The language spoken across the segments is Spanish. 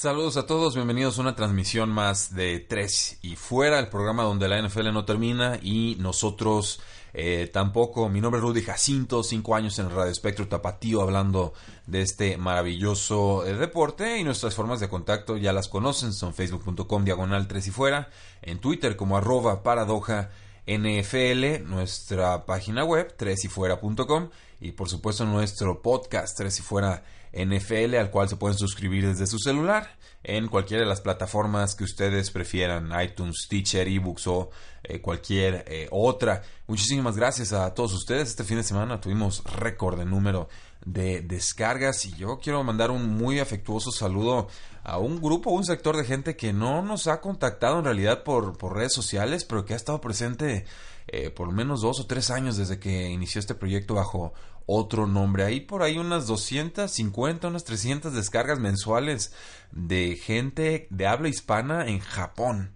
Saludos a todos, bienvenidos a una transmisión más de Tres y Fuera, el programa donde la NFL no termina y nosotros eh, tampoco. Mi nombre es Rudy Jacinto, cinco años en Radio Espectro Tapatío hablando de este maravilloso eh, deporte y nuestras formas de contacto ya las conocen, son facebook.com diagonal Tres y Fuera, en Twitter como arroba paradoja NFL, nuestra página web tresyfuera.com y por supuesto nuestro podcast Tres y Fuera NFL al cual se pueden suscribir desde su celular en cualquiera de las plataformas que ustedes prefieran, iTunes, Teacher, eBooks o eh, cualquier eh, otra. Muchísimas gracias a todos ustedes. Este fin de semana tuvimos récord de número de descargas y yo quiero mandar un muy afectuoso saludo a un grupo, un sector de gente que no nos ha contactado en realidad por, por redes sociales, pero que ha estado presente eh, por lo menos dos o tres años desde que inició este proyecto bajo otro nombre. Ahí por ahí unas 250, unas 300 descargas mensuales de gente de habla hispana en Japón.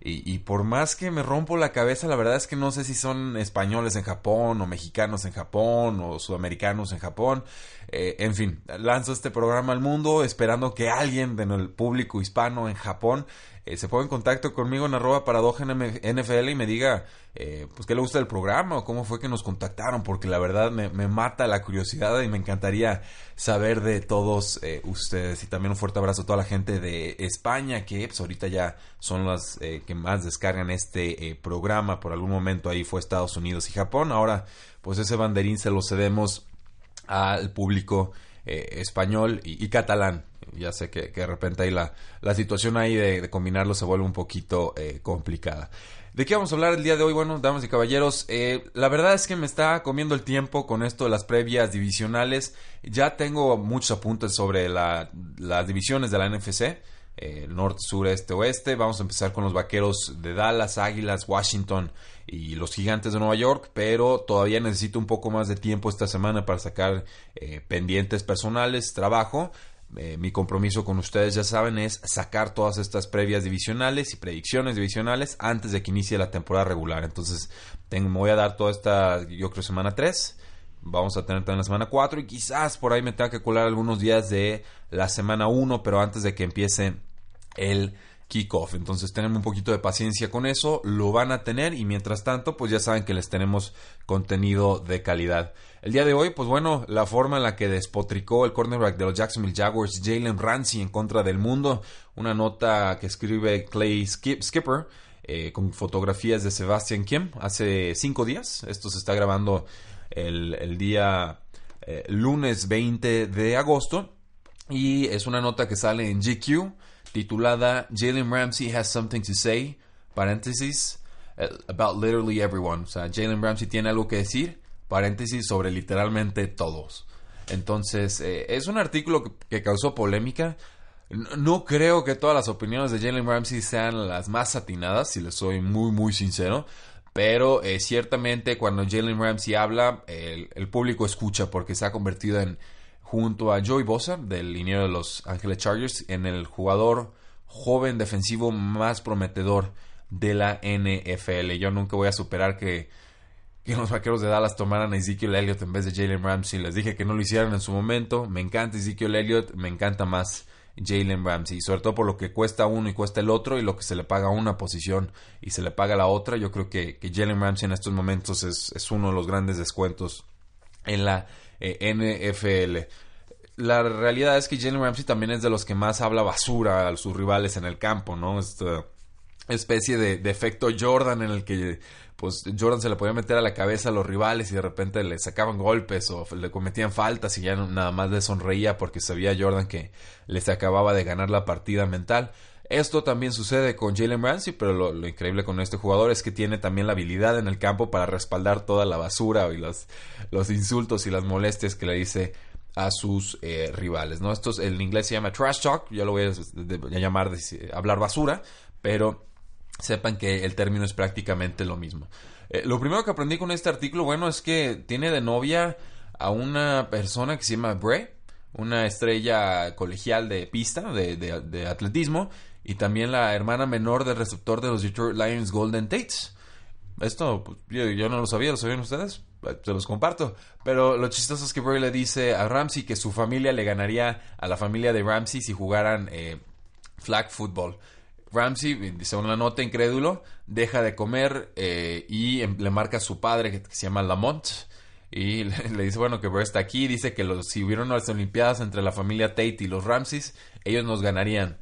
Y, por más que me rompo la cabeza, la verdad es que no sé si son españoles en Japón o mexicanos en Japón o sudamericanos en Japón. Eh, en fin, lanzo este programa al mundo esperando que alguien del público hispano en Japón eh, se ponga en contacto conmigo en arroba paradoja NFL y me diga eh, pues qué le gusta del programa o cómo fue que nos contactaron, porque la verdad me, mata la curiosidad y me encantaría saber de todos eh, ustedes. Y también un fuerte abrazo a toda la gente de España, que pues, ahorita ya son las que más descargan este programa. Por algún momento ahí fue Estados Unidos y Japón. Ahora, pues ese banderín se lo cedemos al público español y catalán ya sé que, de repente ahí la, la situación ahí de, combinarlo se vuelve un poquito eh, complicada. ¿De qué vamos a hablar el día de hoy? Bueno, damas y caballeros, eh, la verdad es que me está comiendo el tiempo con esto de las previas divisionales. Ya tengo muchos apuntes sobre las divisiones de la NFC, eh, norte, sur, este, oeste. Vamos a empezar con los vaqueros de Dallas, Águilas, Washington y los gigantes de Nueva York, pero todavía necesito un poco más de tiempo esta semana para sacar pendientes personales, trabajo. Eh, mi compromiso con ustedes, ya saben, es sacar todas estas previas divisionales y predicciones divisionales antes de que inicie la temporada regular. Entonces, tengo, me voy a dar toda esta, yo creo, semana 3. Vamos a tener también la semana 4 y quizás por ahí me tenga que colar algunos días de la semana 1, pero antes de que empiece el kickoff. Entonces, tengan un poquito de paciencia con eso, lo van a tener y mientras tanto, pues ya saben que les tenemos contenido de calidad. El día de hoy, pues bueno, la forma en la que despotricó el cornerback de los Jacksonville Jaguars, Jalen Ramsey, en contra del mundo, una nota que escribe Clay Skipper. Eh, con fotografías de Sebastian Kim hace cinco días. Esto se está grabando el, día eh, lunes 20 de agosto. Y es una nota que sale en GQ titulada Jalen Ramsey has something to say, paréntesis, eh, about literally everyone. O sea, Jalen Ramsey tiene algo que decir, paréntesis, sobre literalmente todos. Entonces, eh, es un artículo que, causó polémica. No, creo que todas las opiniones de Jalen Ramsey sean las más atinadas, si les soy muy, muy sincero. Pero eh, ciertamente cuando Jalen Ramsey habla, el, público escucha porque se ha convertido en junto a Joey Bosa del liniero de los Ángeles Chargers en el jugador joven defensivo más prometedor de la NFL. Yo nunca voy a superar que, que los vaqueros de Dallas tomaran a Ezekiel Elliott en vez de Jalen Ramsey. Les dije que no lo hicieran en su momento. Me encanta Ezekiel Elliott, me encanta más Jalen Ramsey. Sobre todo por lo que cuesta uno y cuesta el otro y lo que se le paga una posición y se le paga la otra. Yo creo que, que Jalen Ramsey en estos momentos es, es uno de los grandes descuentos en la eh, NFL. La realidad es que Jalen Ramsey también es de los que más habla basura a sus rivales en el campo, ¿no? Esta especie de, efecto Jordan en el que pues Jordan se le podía meter a la cabeza a los rivales y de repente le sacaban golpes o le cometían faltas y ya nada más le sonreía porque sabía Jordan que les acababa de ganar la partida mental. Esto también sucede con Jalen Ramsey, pero lo, increíble con este jugador es que tiene también la habilidad en el campo para respaldar toda la basura y los, los insultos y las molestias que le dice a sus eh, rivales. ¿no? Esto en inglés se llama trash talk, yo lo voy a, llamar hablar basura, pero sepan que el término es prácticamente lo mismo. Eh, lo primero que aprendí con este artículo, bueno, es que tiene de novia a una persona que se llama Bray, una estrella colegial de pista, de, de atletismo, y también la hermana menor del receptor de los Detroit Lions, Golden Tates. Esto pues, yo, no lo sabía, ¿lo sabían ustedes? Se los comparto. Pero lo chistoso es que Bray le dice a Ramsey que su familia le ganaría a la familia de Ramsey si jugaran eh, flag football. Ramsey, según la nota incrédulo, deja de comer eh, y em, le marca a su padre que, se llama Lamont. Y le, dice, bueno, que Bray está aquí. Dice que los, si hubieran las Olimpiadas entre la familia Tate y los Ramseys, ellos nos ganarían.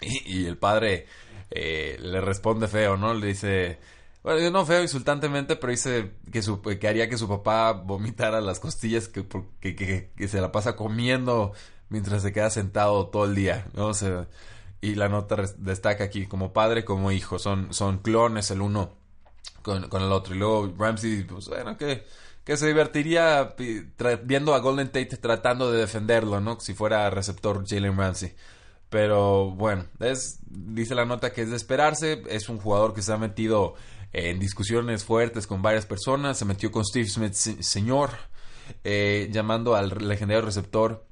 Y, el padre eh, le responde feo, ¿no? Le dice, bueno, no feo insultantemente, pero dice que, su, que haría que su papá vomitara las costillas que, que, que, se la pasa comiendo mientras se queda sentado todo el día, ¿no? y la nota destaca aquí como padre, como hijo, son, son clones el uno con, con el otro. Y luego Ramsey, pues bueno, que, que se divertiría viendo a Golden Tate tratando de defenderlo, ¿no? Si fuera receptor Jalen Ramsey. Pero bueno, es, dice la nota que es de esperarse. Es un jugador que se ha metido en discusiones fuertes con varias personas. Se metió con Steve Smith, señor, eh, llamando al legendario receptor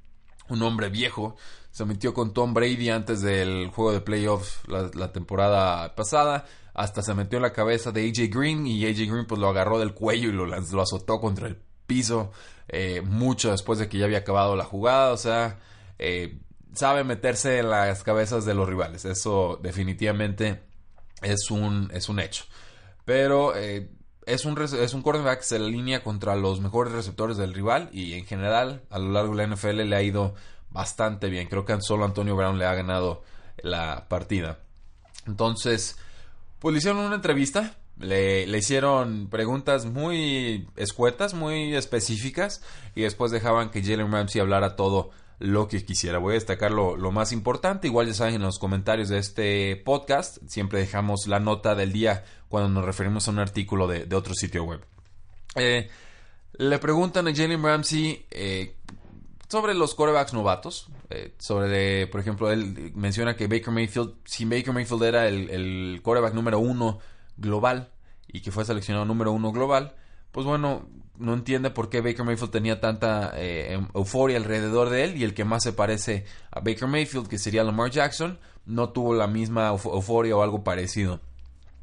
un hombre viejo. Se metió con Tom Brady antes del juego de playoffs la, temporada pasada. Hasta se metió en la cabeza de AJ Green y AJ Green pues lo agarró del cuello y lo, lo azotó contra el piso. Eh, mucho después de que ya había acabado la jugada. O sea, eh, sabe meterse en las cabezas de los rivales. Eso definitivamente es un, es un hecho. Pero eh, es, un, es un quarterback que se alinea contra los mejores receptores del rival y en general a lo largo de la NFL le ha ido bastante bien. Creo que solo Antonio Brown le ha ganado la partida. Entonces, pues le hicieron una entrevista. Le, le, hicieron preguntas muy escuetas, muy específicas y después dejaban que Jalen Ramsey hablara todo lo que quisiera. Voy a destacar lo, más importante. Igual ya saben en los comentarios de este podcast. Siempre dejamos la nota del día cuando nos referimos a un artículo de, otro sitio web. Eh, le preguntan a Jalen Ramsey eh, sobre los corebacks novatos. Eh, sobre, por ejemplo, él menciona que Baker Mayfield, si Baker Mayfield era el, el coreback número uno global y que fue seleccionado número uno global, pues bueno, no entiende por qué Baker Mayfield tenía tanta eh, em, euforia alrededor de él y el que más se parece a Baker Mayfield, que sería Lamar Jackson, no tuvo la misma euforia o algo parecido.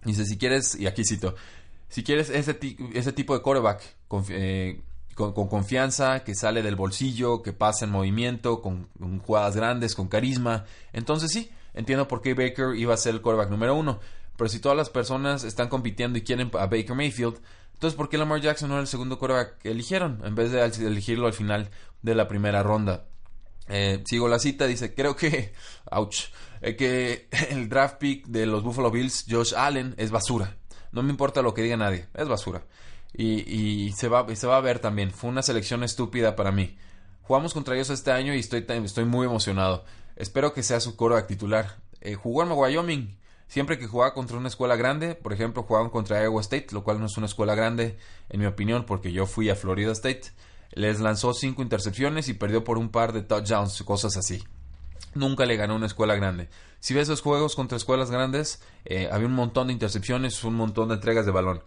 Dice, si quieres, y aquí cito, si quieres ese, ese tipo de quarterback eh, con, confianza, que sale del bolsillo, que pasa en movimiento, con, con, jugadas grandes, con carisma, entonces sí, entiendo por qué Baker iba a ser el quarterback número uno. Pero si todas las personas están compitiendo y quieren a Baker Mayfield, entonces, ¿por qué Lamar Jackson no era el segundo quarterback que eligieron en vez de elegirlo al final de la primera ronda? Eh, sigo la cita, dice, creo que, ouch, eh, que el draft pick de los Buffalo Bills, Josh Allen, es basura. No me importa lo que diga nadie, es basura. Y, se, va, y se va a ver también, fue una selección estúpida para mí. Jugamos contra ellos este año y estoy, estoy muy emocionado. Espero que sea su quarterback titular. Eh, jugó en Wyoming, Siempre que jugaba contra una escuela grande, por ejemplo, jugaban contra Iowa State, lo cual no es una escuela grande, en mi opinión, porque yo fui a Florida State. Les lanzó cinco intercepciones y perdió por un par de touchdowns, cosas así. Nunca le ganó una escuela grande. Si ves esos juegos contra escuelas grandes, eh, había un montón de intercepciones, un montón de entregas de balón.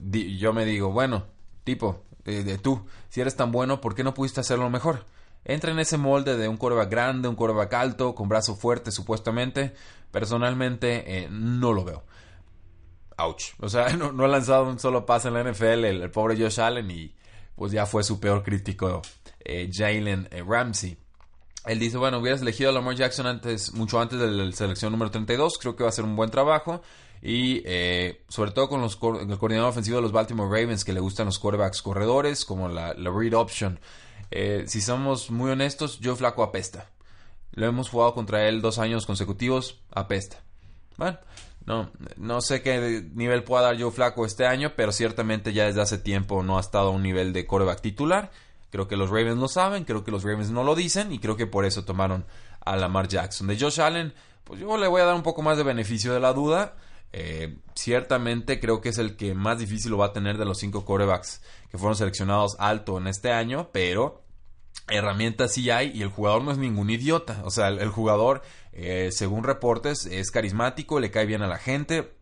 yo me digo, bueno, tipo, eh, de tú, si eres tan bueno, ¿por qué no pudiste hacerlo mejor? Entra en ese molde de un coreback grande, un coreback alto, con brazo fuerte supuestamente. Personalmente eh, no lo veo. Ouch. O sea, no, ha lanzado un solo pase en la NFL el, pobre Josh Allen y pues ya fue su peor crítico eh, Jalen eh, Ramsey. Él dice, bueno, hubieras elegido a Lamar Jackson antes, mucho antes de la selección número 32, creo que va a ser un buen trabajo. Y sobre todo con los, el coordinador ofensivo de los Baltimore Ravens, que le gustan los quarterbacks corredores, como la, la read option. Eh, si somos muy honestos, Joe Flaco apesta. Lo hemos jugado contra él dos años consecutivos, apesta. Bueno, no, no sé qué nivel pueda dar Joe Flaco este año, pero ciertamente ya desde hace tiempo no ha estado a un nivel de coreback titular. Creo que los Ravens lo saben, creo que los Ravens no lo dicen y creo que por eso tomaron a Lamar Jackson. De Josh Allen, pues yo le voy a dar un poco más de beneficio de la duda. Eh, ciertamente creo que es el que más difícil lo va a tener de los cinco corebacks que fueron seleccionados alto en este año, pero herramientas sí hay y el jugador no es ningún idiota. O sea, el, jugador, eh, según reportes, es carismático, le cae bien a la gente,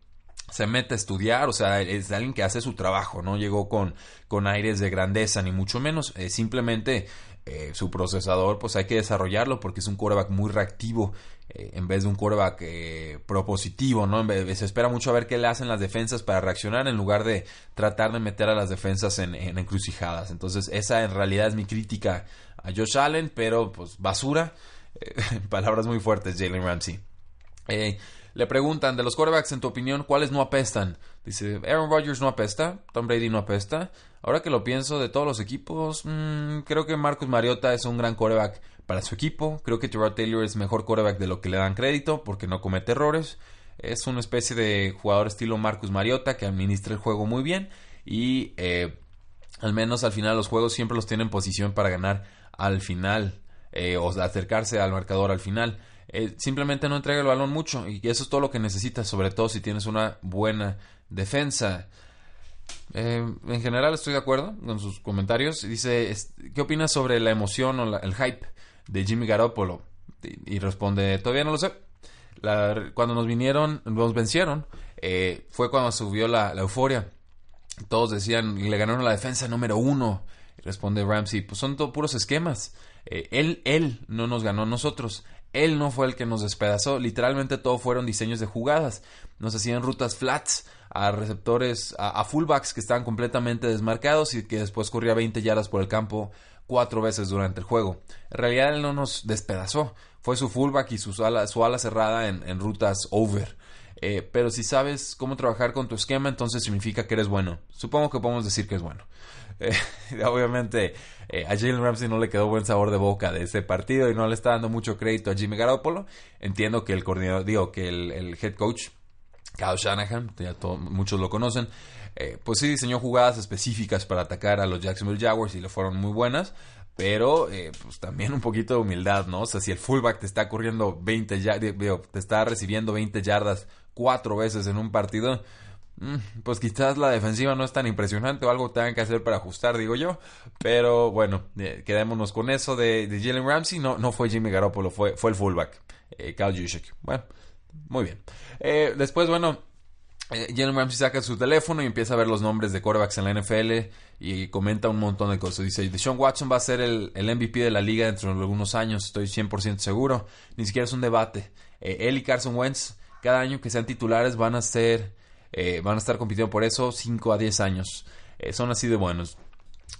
se mete a estudiar, o sea, es alguien que hace su trabajo, no llegó con, con aires de grandeza, ni mucho menos, eh, simplemente eh, su procesador, pues hay que desarrollarlo porque es un quarterback muy reactivo eh, en vez de un quarterback eh, propositivo, ¿no? se espera mucho a ver qué le hacen las defensas para reaccionar en lugar de tratar de meter a las defensas en, encrucijadas. Entonces, esa en realidad es mi crítica a Josh Allen, pero pues basura. palabras muy fuertes, Jalen Ramsey. le preguntan, de los quarterbacks, en tu opinión, ¿cuáles no apestan? Dice, Aaron Rodgers no apesta, Tom Brady no apesta. Ahora que lo pienso, de todos los equipos, mm, creo que Marcus Mariota es un gran quarterback para su equipo. Creo que Tyrod Taylor es mejor quarterback de lo que le dan crédito porque no comete errores. Es una especie de jugador estilo Marcus Mariota que administra el juego muy bien y eh, al menos al final los juegos siempre los tiene en posición para ganar al final eh, o acercarse al marcador al final. Eh, simplemente no entrega el balón mucho y eso es todo lo que necesitas, sobre todo si tienes una buena defensa. Eh, en general estoy de acuerdo con sus comentarios. Dice, ¿qué opinas sobre la emoción o el hype de Jimmy Garoppolo? Y, responde, todavía no lo sé. cuando nos vinieron, nos vencieron, eh, fue cuando subió la, euforia. Todos decían, le ganaron la defensa número uno. Responde Ramsey, pues son todos puros esquemas. Eh, él, él no nos ganó nosotros. Él no fue el que nos despedazó. Literalmente todo fueron diseños de jugadas. Nos hacían rutas flats a receptores, a, fullbacks que estaban completamente desmarcados y que después corría 20 yardas por el campo cuatro veces durante el juego. En realidad él no nos despedazó. Fue su fullback y su ala, su ala cerrada en, rutas over. Eh, pero si sabes cómo trabajar con tu esquema, entonces significa que eres bueno. Supongo que podemos decir que es bueno. Eh, obviamente eh, a Jalen Ramsey no le quedó buen sabor de boca de ese partido y no le está dando mucho crédito a Jimmy Garoppolo. Entiendo que el coordinador, digo, que el, head coach, Kyle Shanahan, muchos lo conocen, eh, pues sí diseñó jugadas específicas para atacar a los Jacksonville Jaguars y le fueron muy buenas. Pero pues también un poquito de humildad, ¿no? O sea, si el fullback te está corriendo 20 yardas, te está recibiendo 20 yardas cuatro veces en un partido, pues quizás la defensiva no es tan impresionante o algo tengan que hacer para ajustar, digo yo. Pero bueno, eh, quedémonos con eso de, Jalen Ramsey. No, no fue Jimmy Garoppolo, fue, fue el fullback, eh, Juszczyk. Bueno, muy bien. Eh, después, bueno, eh, Jalen Ramsey saca su teléfono y empieza a ver los nombres de quarterbacks en la NFL y comenta un montón de cosas. Dice, Deshaun Watson va a ser el, el MVP de la liga dentro de algunos años, estoy 100% seguro. Ni siquiera es un debate. él y Carson Wentz, cada año que sean titulares, van a ser eh, van a estar compitiendo por eso 5 a 10 años. Eh, son así de buenos.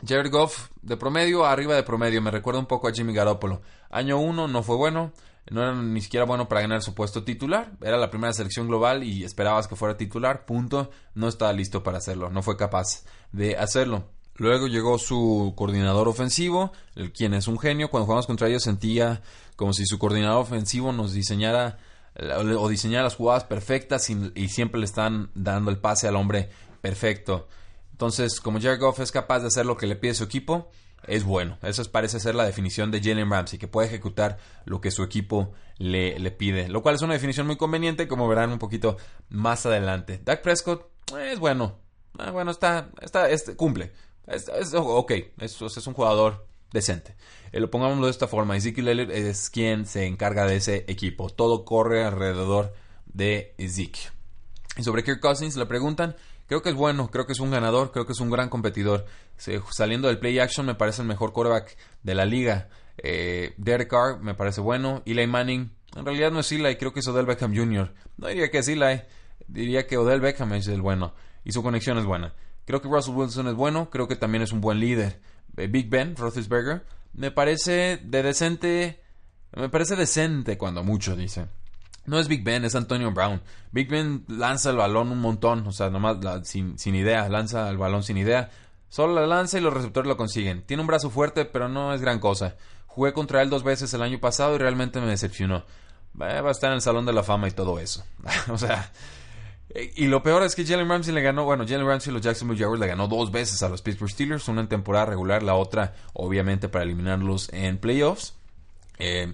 Jared Goff, de promedio arriba de promedio. Me recuerda un poco a Jimmy Garoppolo. Año 1 no fue bueno. No era ni siquiera bueno para ganar su puesto titular. Era la primera selección global y esperabas que fuera titular. Punto. No estaba listo para hacerlo. No fue capaz de hacerlo. Luego llegó su coordinador ofensivo, el, quien es un genio. Cuando jugamos contra ellos sentía como si su coordinador ofensivo nos diseñara o diseñar las jugadas perfectas y, siempre le están dando el pase al hombre perfecto. Entonces, como Jared Goff es capaz de hacer lo que le pide su equipo, es bueno. Eso parece ser la definición de Jalen Ramsey, que puede ejecutar lo que su equipo le, le, pide. Lo cual es una definición muy conveniente, como verán un poquito más adelante. Dak Prescott es bueno. Ah, bueno, está, está, cumple. Ok, es un jugador decente. Eh, lo pongámoslo de esta forma. Ezekiel Elliott es quien se encarga de ese equipo. Todo corre alrededor de Ezekiel. Y sobre Kirk Cousins le preguntan. Creo que es bueno, creo que es un ganador, creo que es un gran competidor. saliendo del play action me parece el mejor quarterback de la liga. Eh, Derek Carr me parece bueno. Eli Manning, en realidad no es Eli, creo que es Odell Beckham Jr. No diría que es Eli, diría que Odell Beckham es el bueno. Y su conexión es buena. Creo que Russell Wilson es bueno, creo que también es un buen líder. Eh, Big Ben, Roethlisberger, me parece de decente, me parece decente cuando mucho, dice. No es Big Ben, es Antonio Brown. Big Ben lanza el balón un montón, o sea, nomás sin, sin idea, lanza el balón sin idea. Solo la lanza y los receptores lo consiguen. Tiene un brazo fuerte, pero no es gran cosa. Jugué contra él dos veces el año pasado y realmente me decepcionó. Va a estar en el Salón de la Fama y todo eso. o sea, y lo peor es que Jalen Ramsey le ganó, bueno, Jalen Ramsey y los Jacksonville Jaguars le ganó dos veces a los Pittsburgh Steelers, una en temporada regular, la otra obviamente para eliminarlos en playoffs. Eh,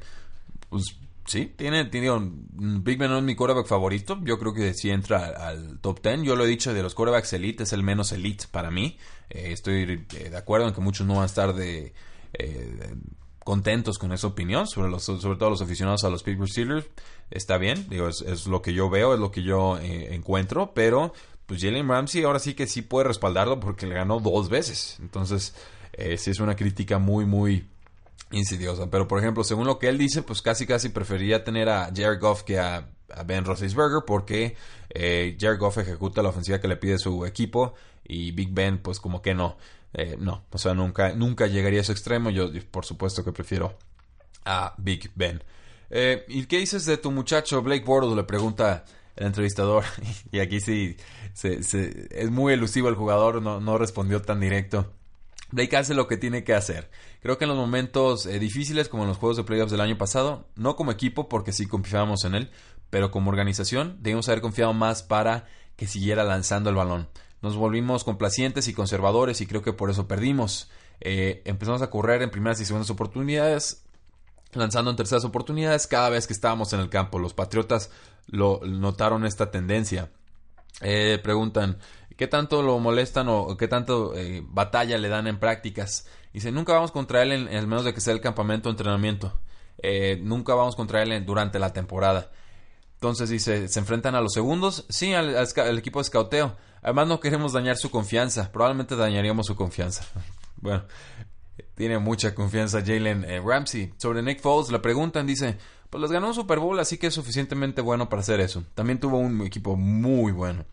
pues sí, tiene, tiene un, Big Ben no es mi quarterback favorito. Yo creo que sí entra al, top 10. Yo lo he dicho, de los quarterbacks elite es el menos elite para mí. Eh, estoy eh, de acuerdo en que muchos no van a estar de, eh, contentos con esa opinión, sobre, los, sobre todo los aficionados a los Pittsburgh Steelers. Está bien, digo, es, lo que yo veo, es lo que yo encuentro, pero pues Jalen Ramsey ahora sí que sí puede respaldarlo porque le ganó dos veces. Entonces, sí es una crítica muy, muy insidiosa. Pero, por ejemplo, según lo que él dice, pues casi casi preferiría tener a Jared Goff que a, Ben Roethlisberger porque eh, Jared Goff ejecuta la ofensiva que le pide su equipo y Big Ben, pues como que no. Eh, no, o sea, nunca, nunca llegaría a ese extremo. Yo, por supuesto, que prefiero a Big Ben. Eh, ¿Y qué dices de tu muchacho Blake Bortles? Le pregunta el entrevistador. y aquí sí es muy elusivo el jugador, no, no respondió tan directo. Blake hace lo que tiene que hacer. Creo que en los momentos eh, difíciles, como en los juegos de playoffs del año pasado, no como equipo, porque sí confiábamos en él, pero como organización, debimos haber confiado más para que siguiera lanzando el balón. Nos volvimos complacientes y conservadores y creo que por eso perdimos. Eh, empezamos a correr en primeras y segundas oportunidades, lanzando en terceras oportunidades cada vez que estábamos en el campo. Los Patriotas lo notaron esta tendencia. Eh, preguntan, ¿Qué tanto lo molestan o qué tanto eh, batalla le dan en prácticas? Dice, nunca vamos contra él en, el menos de que sea el campamento o entrenamiento. Nunca vamos contra él durante la temporada. Entonces dice, ¿se enfrentan a los segundos? Sí, al, equipo de escauteo. Además no queremos dañar su confianza. Probablemente dañaríamos su confianza. bueno, tiene mucha confianza Jalen eh, Ramsey. Sobre Nick Foles le preguntan, dice, pues les ganó un Super Bowl, así que es suficientemente bueno para hacer eso. También tuvo un equipo muy bueno.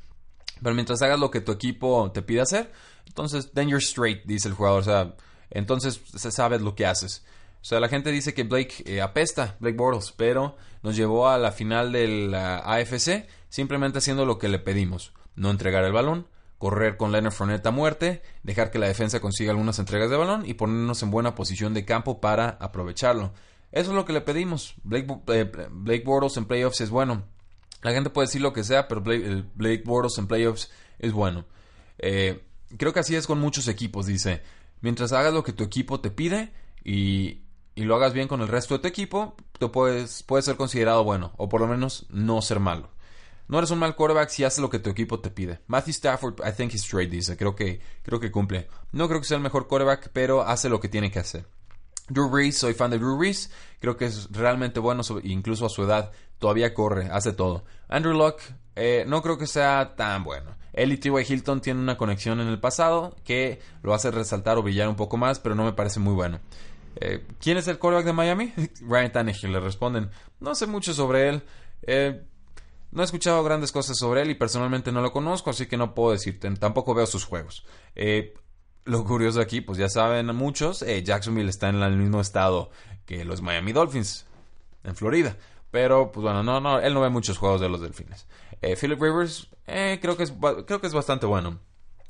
Pero mientras hagas lo que tu equipo te pide hacer, entonces, then you're straight, dice el jugador. O sea, entonces sabes lo que haces. O sea, la gente dice que Blake eh, apesta, Blake Bortles, pero nos llevó a la final del AFC simplemente haciendo lo que le pedimos. No entregar el balón, correr con Leonard Fournette a muerte, dejar que la defensa consiga algunas entregas de balón y ponernos en buena posición de campo para aprovecharlo. Eso es lo que le pedimos. Blake, eh, Bortles en playoffs es bueno. La gente puede decir lo que sea, pero Blake, Blake Bortles en playoffs es bueno. Eh, creo que así es con muchos equipos, dice. Mientras hagas lo que tu equipo te pide y, y lo hagas bien con el resto de tu equipo, te puedes, puedes ser considerado bueno, o por lo menos no ser malo. No eres un mal quarterback si haces lo que tu equipo te pide. Matthew Stafford, I think he's straight, dice. Creo que, creo que cumple. No creo que sea el mejor quarterback, pero hace lo que tiene que hacer. Drew Brees, soy fan de Drew Brees. Creo que es realmente bueno, incluso a su edad todavía corre, hace todo. Andrew Locke eh, no creo que sea tan bueno. Él y T.Y. Hilton tienen una conexión en el pasado que lo hace resaltar o brillar un poco más, pero no me parece muy bueno. Eh, ¿Quién es el quarterback de Miami? Ryan Tannehill, le responden. No sé mucho sobre él. Eh, no he escuchado grandes cosas sobre él y personalmente no lo conozco, así que no puedo decirte. Tampoco veo sus juegos. lo curioso aquí, pues ya saben muchos, Jacksonville está en el mismo estado que los Miami Dolphins, en Florida. Pero, pues bueno, no, no, él no ve muchos juegos de los Delfines. Eh, Philip Rivers, eh, creo, que es, creo que es bastante bueno.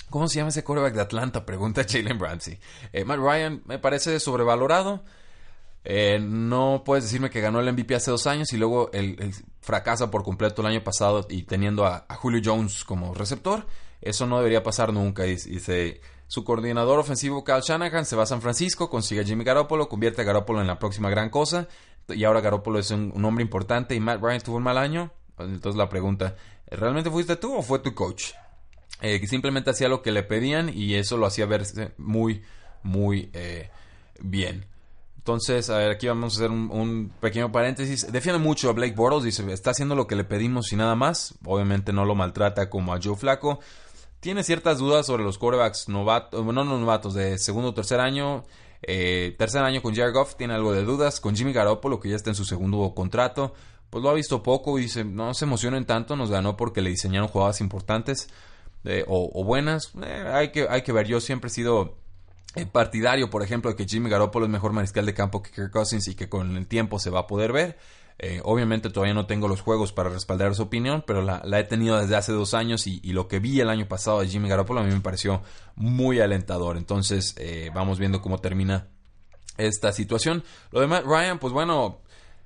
¿Cómo se llama ese quarterback de Atlanta? Pregunta Jalen Ramsey. Eh, Matt Ryan me parece sobrevalorado. No puedes decirme que ganó el MVP hace dos años y luego el, fracasa por completo el año pasado y teniendo a, Julio Jones como receptor. Eso no debería pasar nunca. Dice, su coordinador ofensivo Kyle Shanahan se va a San Francisco, consigue a Jimmy Garoppolo, convierte a Garoppolo en la próxima gran cosa y ahora Garoppolo es un, hombre importante y Matt Ryan tuvo un mal año. Entonces la pregunta, ¿realmente fuiste tú o fue tu coach? Eh, que simplemente hacía lo que le pedían y eso lo hacía verse muy, muy eh, bien. Entonces, a ver, aquí vamos a hacer un, pequeño paréntesis. Defiende mucho a Blake Bortles, dice, está haciendo lo que le pedimos y nada más. Obviamente no lo maltrata como a Joe Flaco. Tiene ciertas dudas sobre los quarterbacks novatos, no novatos, de segundo o tercer año. Eh, tercer año con Jared Goff, tiene algo de dudas. Con Jimmy Garoppolo, que ya está en su segundo contrato, pues lo ha visto poco y dice, no se emocionen tanto, nos ganó porque le diseñaron jugadas importantes eh, o, buenas. Eh, hay, que, hay que ver, yo siempre he sido partidario, por ejemplo, de que Jimmy Garoppolo es mejor mariscal de campo que Kirk Cousins y que con el tiempo se va a poder ver. Eh, obviamente todavía no tengo los juegos para respaldar su opinión, pero la, he tenido desde hace dos años y, lo que vi el año pasado de Jimmy Garoppolo a mí me pareció muy alentador. Entonces eh, vamos viendo cómo termina esta situación. Lo de Matt Ryan, pues bueno,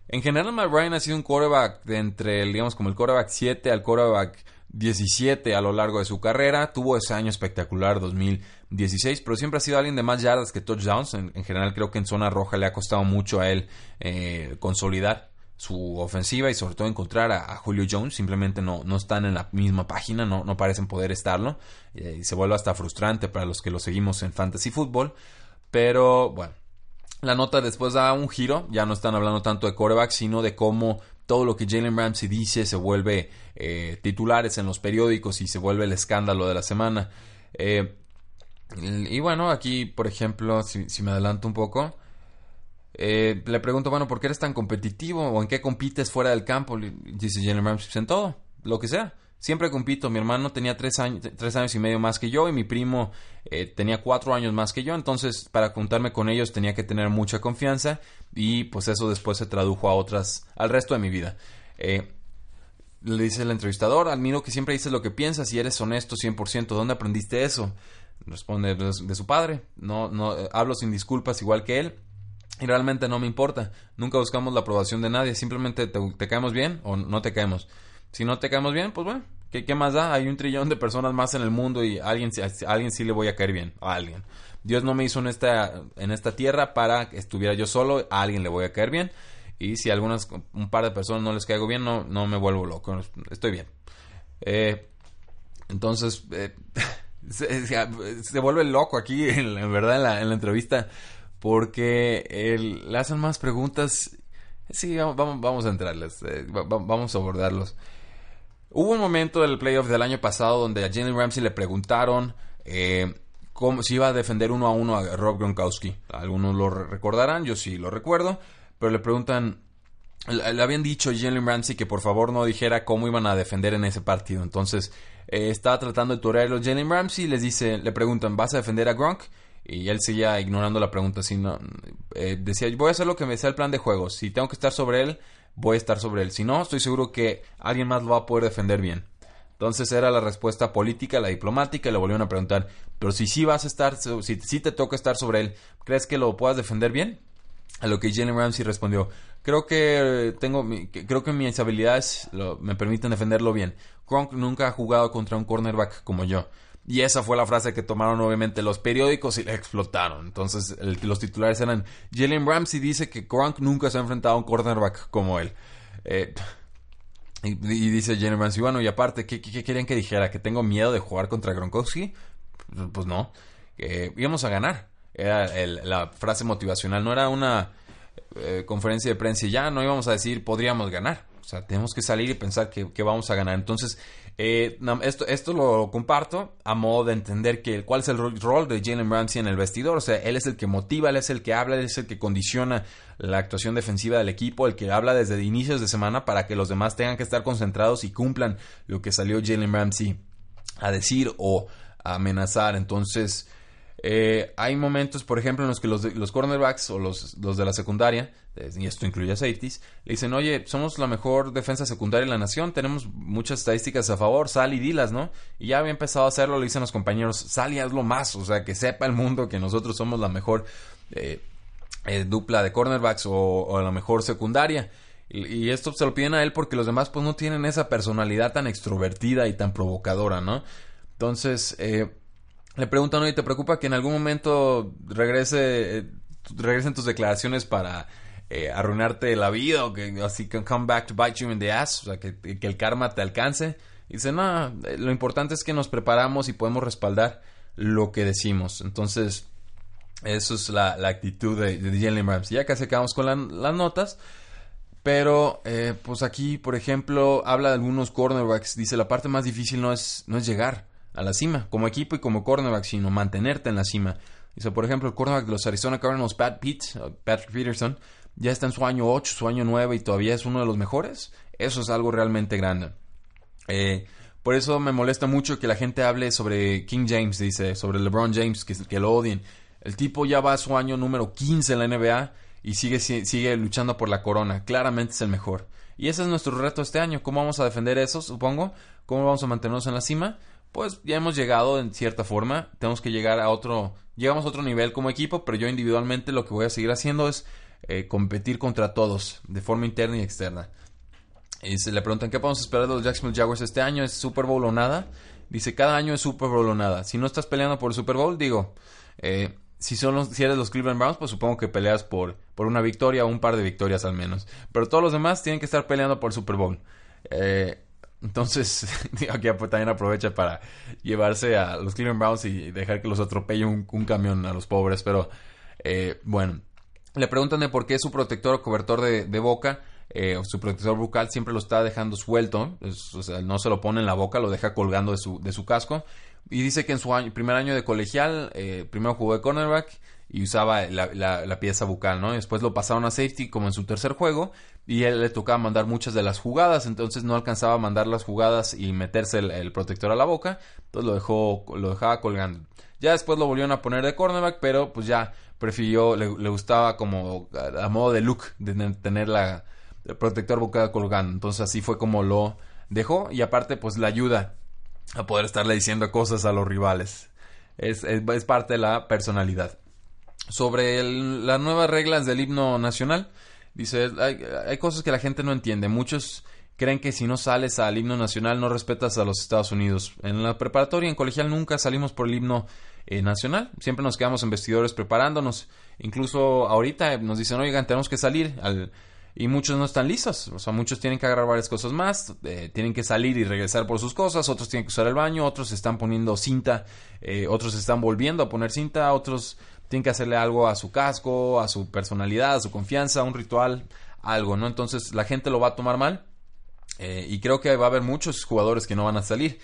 en general Matt Ryan ha sido un quarterback de entre, digamos, como el quarterback 7 al quarterback 17 a lo largo de su carrera. Tuvo ese año espectacular 2016, pero siempre ha sido alguien de más yardas que touchdowns. En, general creo que en zona roja le ha costado mucho a él eh, consolidar su ofensiva y sobre todo encontrar a, Julio Jones. Simplemente no, no están en la misma página, no, no parecen poder estarlo. Eh, y se vuelve hasta frustrante para los que lo seguimos en Fantasy Football. Pero bueno, la nota después da un giro. Ya no están hablando tanto de coreback, sino de cómo todo lo que Jalen Ramsey dice se vuelve eh, titulares en los periódicos y se vuelve el escándalo de la semana. Eh, y bueno, aquí, por ejemplo, si, me adelanto un poco, eh, le pregunto, bueno, ¿por qué eres tan competitivo? ¿O en qué compites fuera del campo? Dice Jalen Ramsey, pues en todo, lo que sea. Siempre compito. Mi hermano tenía tres años, tres años y medio más que yo y mi primo eh, tenía cuatro años más que yo. Entonces, para juntarme con ellos tenía que tener mucha confianza y pues eso después se tradujo a otras, al resto de mi vida. Eh, le dice el entrevistador, admiro que siempre dices lo que piensas y eres honesto 100%. ¿Dónde aprendiste eso? Responde de su padre. No, no, eh, hablo sin disculpas igual que él. Y realmente no me importa. Nunca buscamos la aprobación de nadie. Simplemente te, te caemos bien o no te caemos. Si no te caemos bien, pues bueno, ¿qué, ¿qué, más da? Hay un trillón de personas más en el mundo y a alguien, a alguien sí le voy a caer bien. A alguien. Dios no me hizo en esta, en esta tierra para que estuviera yo solo. A alguien le voy a caer bien. Y si a algunas, un par de personas no les caigo bien, no, no me vuelvo loco. Estoy bien. Eh, entonces, eh, se, vuelve loco aquí, en, verdad, en la, en la, entrevista. Porque le hacen más preguntas. Sí, vamos, vamos a entrarles. Eh, vamos a abordarlos. Hubo un momento del playoff del año pasado donde a Jalen Ramsey le preguntaron eh, cómo, si iba a defender uno a uno a Rob Gronkowski. Algunos lo recordarán, yo sí lo recuerdo, pero le preguntan, le, habían dicho a Jalen Ramsey que por favor no dijera cómo iban a defender en ese partido. Entonces eh, estaba tratando de torearlo Jalen Ramsey, les dice, le preguntan, ¿vas a defender a Gronk? Y él seguía ignorando la pregunta, sino, eh, decía, voy a hacer lo que me sea el plan de juego. Si tengo que estar sobre él, voy a estar sobre él. Si no, estoy seguro que alguien más lo va a poder defender bien. Entonces era la respuesta política, la diplomática, y le volvieron a preguntar, pero si sí vas a estar, si sí te toca estar sobre él, ¿crees que lo puedas defender bien? A lo que Jalen Ramsey respondió, creo que tengo, creo que mis habilidades me permiten defenderlo bien. Gronk nunca ha jugado contra un cornerback como yo. Y esa fue la frase que tomaron obviamente los periódicos y la explotaron. Entonces los titulares eran, Jalen Ramsey dice que Gronk nunca se ha enfrentado a un cornerback como él. Eh, y, dice Jalen Ramsey, bueno, y aparte, ¿qué, querían que dijera? ¿Que tengo miedo de jugar contra Gronkowski? Pues no, íbamos a ganar. Era la frase motivacional, no era una eh, conferencia de prensa y ya no íbamos a decir podríamos ganar. O sea, tenemos que salir y pensar que, que vamos a ganar. Entonces, eh, esto, esto lo comparto a modo de entender que cuál es el rol de Jalen Ramsey en el vestidor. O sea, él es el que motiva, él es el que habla, él es el que condiciona la actuación defensiva del equipo, el que habla desde inicios de semana para que los demás tengan que estar concentrados y cumplan lo que salió Jalen Ramsey a decir o a amenazar. Entonces, eh, hay momentos, por ejemplo, en los que los, cornerbacks o los, de la secundaria, eh, y esto incluye a safeties, le dicen, oye, somos la mejor defensa secundaria en la nación, tenemos muchas estadísticas a favor, sal y dilas, ¿no? Y ya había empezado a hacerlo, le dicen los compañeros, sal y hazlo más, o sea, que sepa el mundo que nosotros somos la mejor eh, dupla de cornerbacks o, la mejor secundaria. Y, esto se lo piden a él porque los demás pues no tienen esa personalidad tan extrovertida y tan provocadora, ¿no? Entonces, le preguntan, oye, ¿te preocupa que en algún momento regrese, eh, regresen tus declaraciones para eh, arruinarte la vida o que así que come back to bite you in the ass, o sea, que, el karma te alcance? Y dice, no, eh, lo importante es que nos preparamos y podemos respaldar lo que decimos. Entonces, eso es la, actitud de, de Jalen Ramsey. Ya casi acabamos con las notas. Pero, pues aquí, por ejemplo, habla de algunos cornerbacks. Dice, la parte más difícil no es, no es llegar a la cima, como equipo y como cornerback, sino mantenerte en la cima. Dice, por ejemplo, el cornerback de los Arizona Cardinals, Pat Pitt, Patrick Peterson, ya está en su año 8, su año 9 y todavía es uno de los mejores. Eso es algo realmente grande. Eh, por eso me molesta mucho que la gente hable sobre King James, dice, sobre LeBron James, que, que lo odien. El tipo ya va a su año número 15 en la NBA y sigue, sigue luchando por la corona. Claramente es el mejor. Y ese es nuestro reto este año. ¿Cómo vamos a defender eso, supongo? ¿Cómo vamos a mantenernos en la cima? Pues ya hemos llegado en cierta forma, tenemos que llegar a otro, llegamos a otro nivel como equipo, pero yo individualmente lo que voy a seguir haciendo es eh, competir contra todos, de forma interna y externa. Y se le preguntan qué podemos esperar de los Jacksonville Jaguars este año, ¿es Super Bowl o nada? Dice, cada año es Super Bowl o nada. Si no estás peleando por el Super Bowl, digo, eh, si, son si eres los Cleveland Browns, pues supongo que peleas por, por una victoria o un par de victorias al menos. Pero todos los demás tienen que estar peleando por el Super Bowl. Eh, entonces, aquí también aprovecha para llevarse a los Cleveland Browns y dejar que los atropelle un, camión a los pobres. Pero eh, bueno, le preguntan de por qué su protector o cobertor de, boca eh, su protector bucal siempre lo está dejando suelto. o sea, no se lo pone en la boca, lo deja colgando de su, de su casco. Y dice que en su primer año de colegial, eh, primero jugó de cornerback y usaba la, pieza bucal, ¿no? después lo pasaron a safety como en su tercer juego y él le tocaba mandar muchas de las jugadas, entonces no alcanzaba a mandar las jugadas y meterse el, protector a la boca, entonces lo dejó, lo dejaba colgando. Ya después lo volvieron a poner de cornerback, pero pues ya prefirió, le, gustaba como a, modo de look de tener la, el protector bucal colgando, entonces así fue como lo dejó y aparte pues la ayuda a poder estarle diciendo cosas a los rivales. Es, es, parte de la personalidad. Sobre las nuevas reglas del himno nacional, dice, hay, hay, cosas que la gente no entiende. Muchos creen que si no sales al himno nacional no respetas a los Estados Unidos. En la preparatoria, en colegial, nunca salimos por el himno eh, nacional. Siempre nos quedamos en vestidores preparándonos. Incluso ahorita nos dicen, oigan, tenemos que salir al y muchos no están listos. O sea, muchos tienen que agarrar varias cosas más, eh, tienen que salir y regresar por sus cosas, otros tienen que usar el baño, otros están poniendo cinta, eh, otros están volviendo a poner cinta, otros tienen que hacerle algo a su casco, a su personalidad, a su confianza, un ritual, algo, ¿no? Entonces la gente lo va a tomar mal eh, y creo que va a haber muchos jugadores que no van a salir.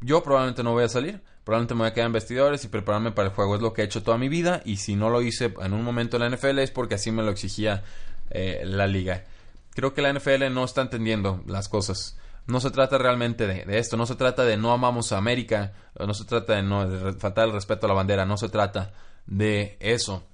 yo probablemente no voy a salir, probablemente me voy a quedar en vestidores y prepararme para el juego. Es lo que he hecho toda mi vida y si no lo hice en un momento en la NFL es porque así me lo exigía eh, la liga. Creo que la NFL no está entendiendo las cosas. No se trata realmente de, esto, no se trata de no amamos a América, no se trata de, no, de faltar el respeto a la bandera, no se trata de eso.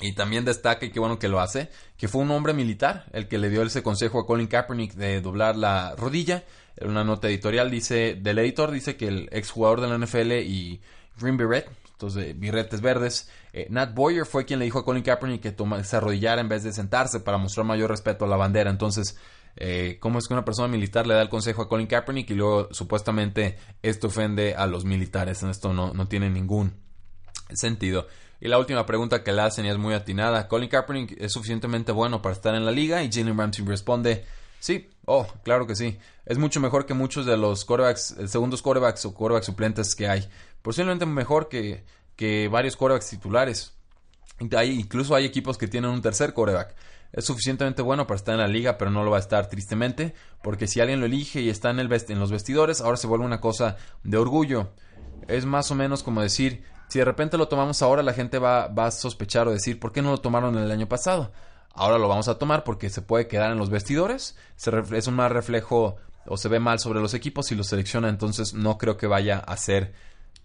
Y también destaca, y qué bueno que lo hace, que fue un hombre militar el que le dio ese consejo a Colin Kaepernick de doblar la rodilla. En una nota editorial dice, del editor dice que el exjugador de la NFL y Green Beret, entonces birretes verdes, eh, Nat Boyer fue quien le dijo a Colin Kaepernick que toma, se arrodillara en vez de sentarse para mostrar mayor respeto a la bandera. Entonces, eh, ¿cómo es que una persona militar le da el consejo a Colin Kaepernick y luego supuestamente esto ofende a los militares? Esto no, no tiene ningún sentido. Y la última pregunta que le hacen y es muy atinada. ¿Colin Kaepernick es suficientemente bueno para estar en la liga? Y Jalen Ramsey responde, sí, oh, claro que sí. Es mucho mejor que muchos de los quarterbacks, segundos quarterbacks o quarterbacks suplentes que hay. Posiblemente mejor que que varios corebacks titulares. Incluso hay equipos que tienen un tercer coreback. Es suficientemente bueno para estar en la liga, pero no lo va a estar tristemente, porque si alguien lo elige y está en, el en los vestidores, ahora se vuelve una cosa de orgullo. Es más o menos como decir, si de repente lo tomamos ahora, la gente va, va a sospechar o decir, ¿por qué no lo tomaron el año pasado? Ahora lo vamos a tomar porque se puede quedar en los vestidores, es un más reflejo o se ve mal sobre los equipos si lo selecciona, entonces no creo que vaya a ser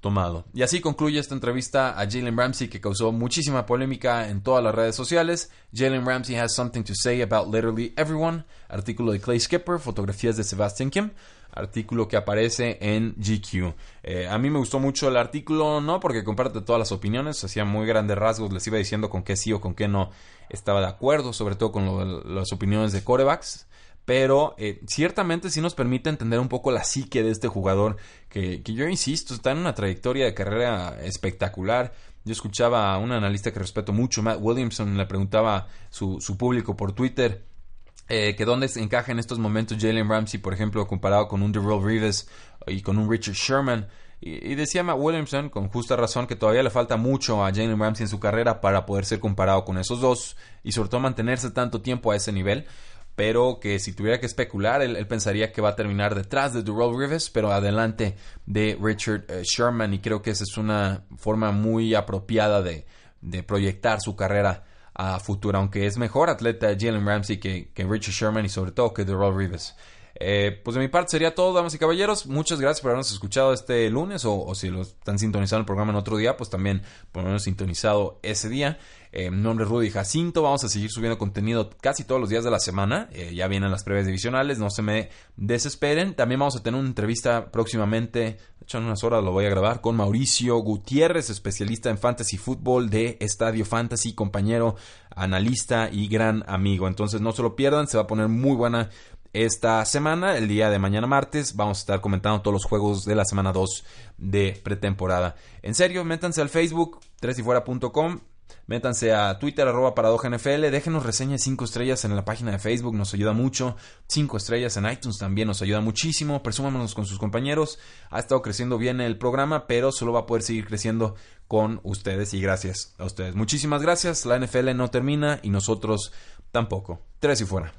tomado. Y así concluye esta entrevista a Jalen Ramsey que causó muchísima polémica en todas las redes sociales. Jalen Ramsey has something to say about literally everyone. Artículo de Clay Skipper, fotografías de Sebastian Kim. Artículo que aparece en GQ. Eh, a mí me gustó mucho el artículo, no porque comparte todas las opiniones, hacía muy grandes rasgos, les iba diciendo con qué sí o con qué no estaba de acuerdo, sobre todo con las opiniones de corebacks pero eh, ciertamente sí nos permite entender un poco la psique de este jugador que, que, yo insisto, está en una trayectoria de carrera espectacular. Yo escuchaba a un analista que respeto mucho, Matt Williamson, le preguntaba a su, su público por Twitter eh, que dónde encaja en estos momentos Jalen Ramsey, por ejemplo, comparado con un Darrell Reeves y con un Richard Sherman. Y, y, decía Matt Williamson, con justa razón, que todavía le falta mucho a Jalen Ramsey en su carrera para poder ser comparado con esos dos y sobre todo mantenerse tanto tiempo a ese nivel pero que si tuviera que especular, él, pensaría que va a terminar detrás de Durrell Rivers, pero adelante de Richard eh, Sherman, y creo que esa es una forma muy apropiada de, proyectar su carrera a futuro, aunque es mejor atleta Jalen Ramsey que, que Richard Sherman y sobre todo que Durrell Rivers. Eh, pues de mi parte sería todo, damas y caballeros. Muchas gracias por habernos escuchado este lunes o, si lo están sintonizando el programa en otro día, pues también por habernos sintonizado ese día. Eh, nombre Rudy Jacinto, vamos a seguir subiendo contenido casi todos los días de la semana. Eh, ya vienen las previas divisionales, no se me desesperen. También vamos a tener una entrevista próximamente, de hecho en unas horas lo voy a grabar, con Mauricio Gutiérrez, especialista en fantasy fútbol de Estadio Fantasy, compañero, analista y gran amigo. Entonces no se lo pierdan, se va a poner muy buena esta semana. El día de mañana martes vamos a estar comentando todos los juegos de la semana 2 de pretemporada. En serio, métanse al Facebook, tresyfuera.com. Métanse a Twitter, arroba NFL, déjenos reseñas 5 estrellas en la página de Facebook, nos ayuda mucho. 5 estrellas en iTunes también nos ayuda muchísimo. Presúmanos con sus compañeros. Ha estado creciendo bien el programa, pero solo va a poder seguir creciendo con ustedes y gracias a ustedes. Muchísimas gracias. La NFL no termina y nosotros tampoco. Tres y fuera.